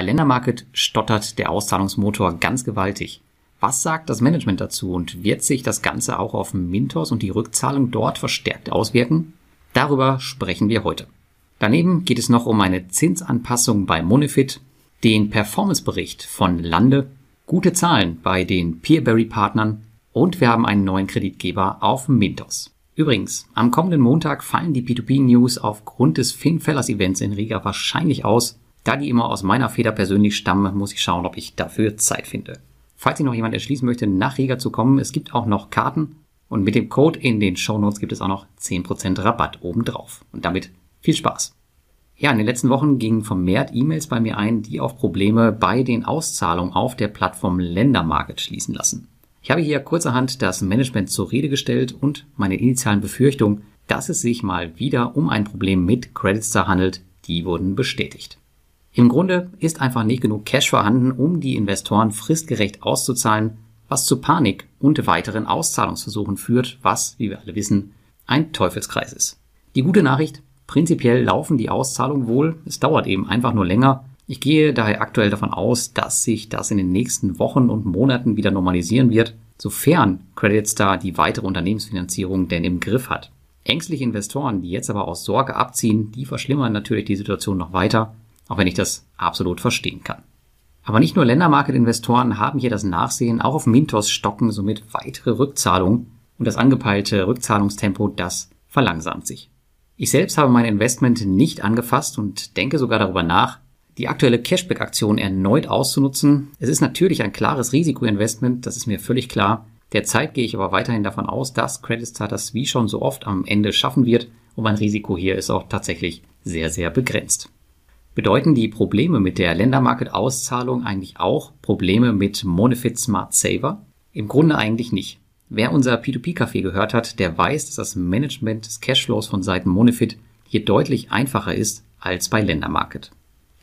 Bei Ländermarket stottert der Auszahlungsmotor ganz gewaltig. Was sagt das Management dazu und wird sich das Ganze auch auf Mintos und die Rückzahlung dort verstärkt auswirken? Darüber sprechen wir heute. Daneben geht es noch um eine Zinsanpassung bei Monefit, den Performancebericht von Lande, gute Zahlen bei den Peerberry-Partnern und wir haben einen neuen Kreditgeber auf Mintos. Übrigens, am kommenden Montag fallen die P2P-News aufgrund des FinFellers-Events in Riga wahrscheinlich aus da die immer aus meiner Feder persönlich stammen, muss ich schauen, ob ich dafür Zeit finde. Falls sich noch jemand erschließen möchte, nach Riga zu kommen, es gibt auch noch Karten und mit dem Code in den Show Notes gibt es auch noch 10% Rabatt obendrauf. Und damit viel Spaß. Ja, in den letzten Wochen gingen vermehrt E-Mails bei mir ein, die auf Probleme bei den Auszahlungen auf der Plattform Ländermarket schließen lassen. Ich habe hier kurzerhand das Management zur Rede gestellt und meine initialen Befürchtungen, dass es sich mal wieder um ein Problem mit Creditstar handelt, die wurden bestätigt. Im Grunde ist einfach nicht genug Cash vorhanden, um die Investoren fristgerecht auszuzahlen, was zu Panik und weiteren Auszahlungsversuchen führt, was, wie wir alle wissen, ein Teufelskreis ist. Die gute Nachricht, prinzipiell laufen die Auszahlungen wohl, es dauert eben einfach nur länger. Ich gehe daher aktuell davon aus, dass sich das in den nächsten Wochen und Monaten wieder normalisieren wird, sofern Credit Star die weitere Unternehmensfinanzierung denn im Griff hat. Ängstliche Investoren, die jetzt aber aus Sorge abziehen, die verschlimmern natürlich die Situation noch weiter auch wenn ich das absolut verstehen kann. Aber nicht nur Ländermarket-Investoren haben hier das Nachsehen, auch auf Mintos stocken somit weitere Rückzahlungen und das angepeilte Rückzahlungstempo, das verlangsamt sich. Ich selbst habe mein Investment nicht angefasst und denke sogar darüber nach, die aktuelle Cashback-Aktion erneut auszunutzen. Es ist natürlich ein klares Risikoinvestment, das ist mir völlig klar. Derzeit gehe ich aber weiterhin davon aus, dass Credit Star wie schon so oft am Ende schaffen wird und mein Risiko hier ist auch tatsächlich sehr, sehr begrenzt. Bedeuten die Probleme mit der Ländermarket-Auszahlung eigentlich auch Probleme mit Monefit Smart Saver? Im Grunde eigentlich nicht. Wer unser P2P-Café gehört hat, der weiß, dass das Management des Cashflows von Seiten Monefit hier deutlich einfacher ist als bei Ländermarket.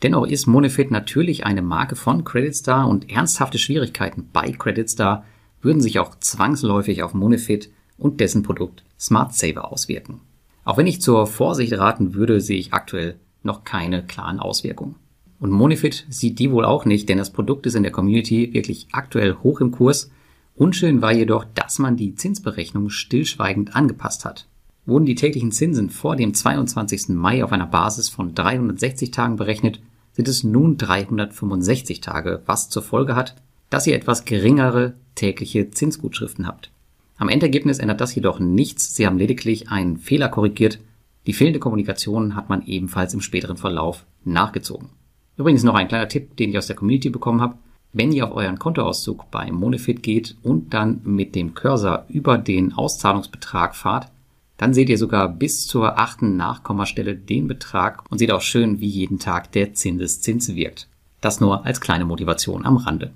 Dennoch ist Monefit natürlich eine Marke von Creditstar und ernsthafte Schwierigkeiten bei Creditstar würden sich auch zwangsläufig auf Monefit und dessen Produkt Smart Saver auswirken. Auch wenn ich zur Vorsicht raten würde, sehe ich aktuell noch keine klaren Auswirkungen. Und Monifit sieht die wohl auch nicht, denn das Produkt ist in der Community wirklich aktuell hoch im Kurs. Unschön war jedoch, dass man die Zinsberechnung stillschweigend angepasst hat. Wurden die täglichen Zinsen vor dem 22. Mai auf einer Basis von 360 Tagen berechnet, sind es nun 365 Tage, was zur Folge hat, dass ihr etwas geringere tägliche Zinsgutschriften habt. Am Endergebnis ändert das jedoch nichts, sie haben lediglich einen Fehler korrigiert, die fehlende Kommunikation hat man ebenfalls im späteren Verlauf nachgezogen. Übrigens noch ein kleiner Tipp, den ich aus der Community bekommen habe. Wenn ihr auf euren Kontoauszug bei Monefit geht und dann mit dem Cursor über den Auszahlungsbetrag fahrt, dann seht ihr sogar bis zur achten Nachkommastelle den Betrag und seht auch schön, wie jeden Tag der Zinseszins wirkt. Das nur als kleine Motivation am Rande.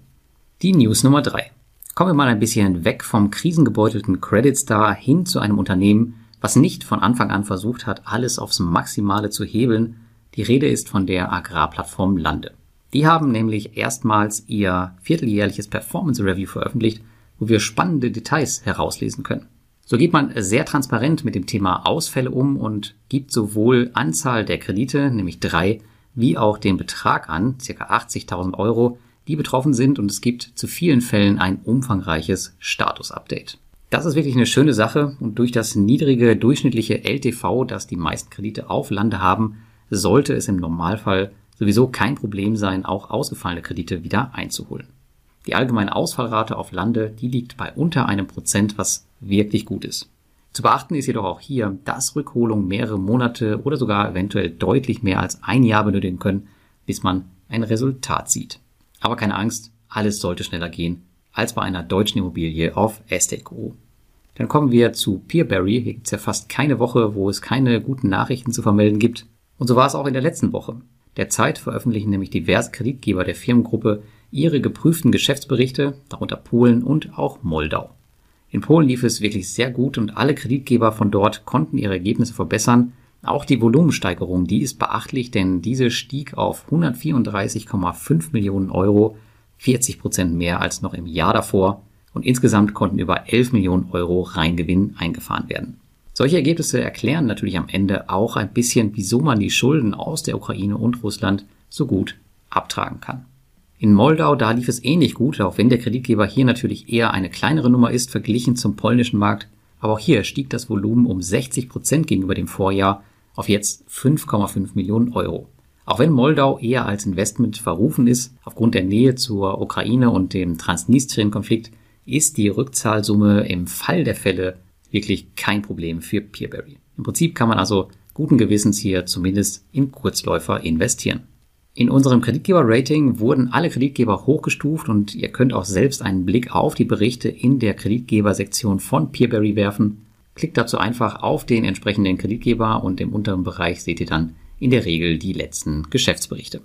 Die News Nummer drei. Kommen wir mal ein bisschen weg vom krisengebeutelten Credit Star hin zu einem Unternehmen, was nicht von Anfang an versucht hat, alles aufs Maximale zu hebeln. Die Rede ist von der Agrarplattform Lande. Die haben nämlich erstmals ihr vierteljährliches Performance Review veröffentlicht, wo wir spannende Details herauslesen können. So geht man sehr transparent mit dem Thema Ausfälle um und gibt sowohl Anzahl der Kredite, nämlich drei, wie auch den Betrag an, ca. 80.000 Euro, die betroffen sind und es gibt zu vielen Fällen ein umfangreiches Status-Update. Das ist wirklich eine schöne Sache und durch das niedrige durchschnittliche LTV, das die meisten Kredite auf Lande haben, sollte es im Normalfall sowieso kein Problem sein, auch ausgefallene Kredite wieder einzuholen. Die allgemeine Ausfallrate auf Lande, die liegt bei unter einem Prozent, was wirklich gut ist. Zu beachten ist jedoch auch hier, dass Rückholungen mehrere Monate oder sogar eventuell deutlich mehr als ein Jahr benötigen können, bis man ein Resultat sieht. Aber keine Angst, alles sollte schneller gehen als bei einer deutschen Immobilie auf Estate.guru. Dann kommen wir zu Peerberry. Hier gibt es ja fast keine Woche, wo es keine guten Nachrichten zu vermelden gibt. Und so war es auch in der letzten Woche. Derzeit veröffentlichen nämlich diverse Kreditgeber der Firmengruppe ihre geprüften Geschäftsberichte, darunter Polen und auch Moldau. In Polen lief es wirklich sehr gut und alle Kreditgeber von dort konnten ihre Ergebnisse verbessern. Auch die Volumensteigerung, die ist beachtlich, denn diese stieg auf 134,5 Millionen Euro 40 Prozent mehr als noch im Jahr davor und insgesamt konnten über 11 Millionen Euro Reingewinn eingefahren werden. Solche Ergebnisse erklären natürlich am Ende auch ein bisschen, wieso man die Schulden aus der Ukraine und Russland so gut abtragen kann. In Moldau, da lief es ähnlich gut, auch wenn der Kreditgeber hier natürlich eher eine kleinere Nummer ist verglichen zum polnischen Markt. Aber auch hier stieg das Volumen um 60 Prozent gegenüber dem Vorjahr auf jetzt 5,5 Millionen Euro. Auch wenn Moldau eher als Investment verrufen ist, aufgrund der Nähe zur Ukraine und dem Transnistrien-Konflikt, ist die Rückzahlsumme im Fall der Fälle wirklich kein Problem für Peerberry. Im Prinzip kann man also guten Gewissens hier zumindest in Kurzläufer investieren. In unserem Kreditgeber-Rating wurden alle Kreditgeber hochgestuft und ihr könnt auch selbst einen Blick auf die Berichte in der Kreditgeber-Sektion von Peerberry werfen. Klickt dazu einfach auf den entsprechenden Kreditgeber und im unteren Bereich seht ihr dann in der Regel die letzten Geschäftsberichte.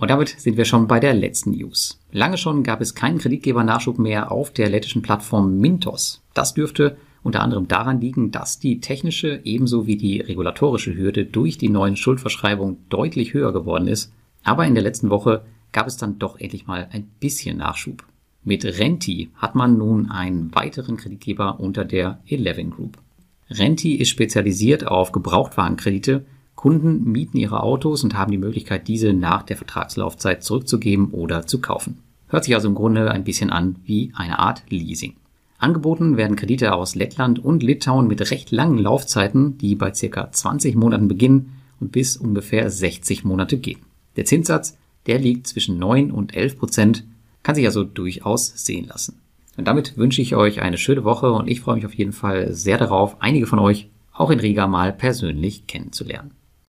Und damit sind wir schon bei der letzten News. Lange schon gab es keinen Kreditgeber-Nachschub mehr auf der lettischen Plattform Mintos. Das dürfte unter anderem daran liegen, dass die technische ebenso wie die regulatorische Hürde durch die neuen Schuldverschreibungen deutlich höher geworden ist. Aber in der letzten Woche gab es dann doch endlich mal ein bisschen Nachschub. Mit Renti hat man nun einen weiteren Kreditgeber unter der Eleven Group. Renti ist spezialisiert auf Gebrauchtwarenkredite Kunden mieten ihre Autos und haben die Möglichkeit, diese nach der Vertragslaufzeit zurückzugeben oder zu kaufen. Hört sich also im Grunde ein bisschen an wie eine Art Leasing. Angeboten werden Kredite aus Lettland und Litauen mit recht langen Laufzeiten, die bei circa 20 Monaten beginnen und bis ungefähr 60 Monate gehen. Der Zinssatz, der liegt zwischen 9 und 11 Prozent, kann sich also durchaus sehen lassen. Und damit wünsche ich euch eine schöne Woche und ich freue mich auf jeden Fall sehr darauf, einige von euch auch in Riga mal persönlich kennenzulernen.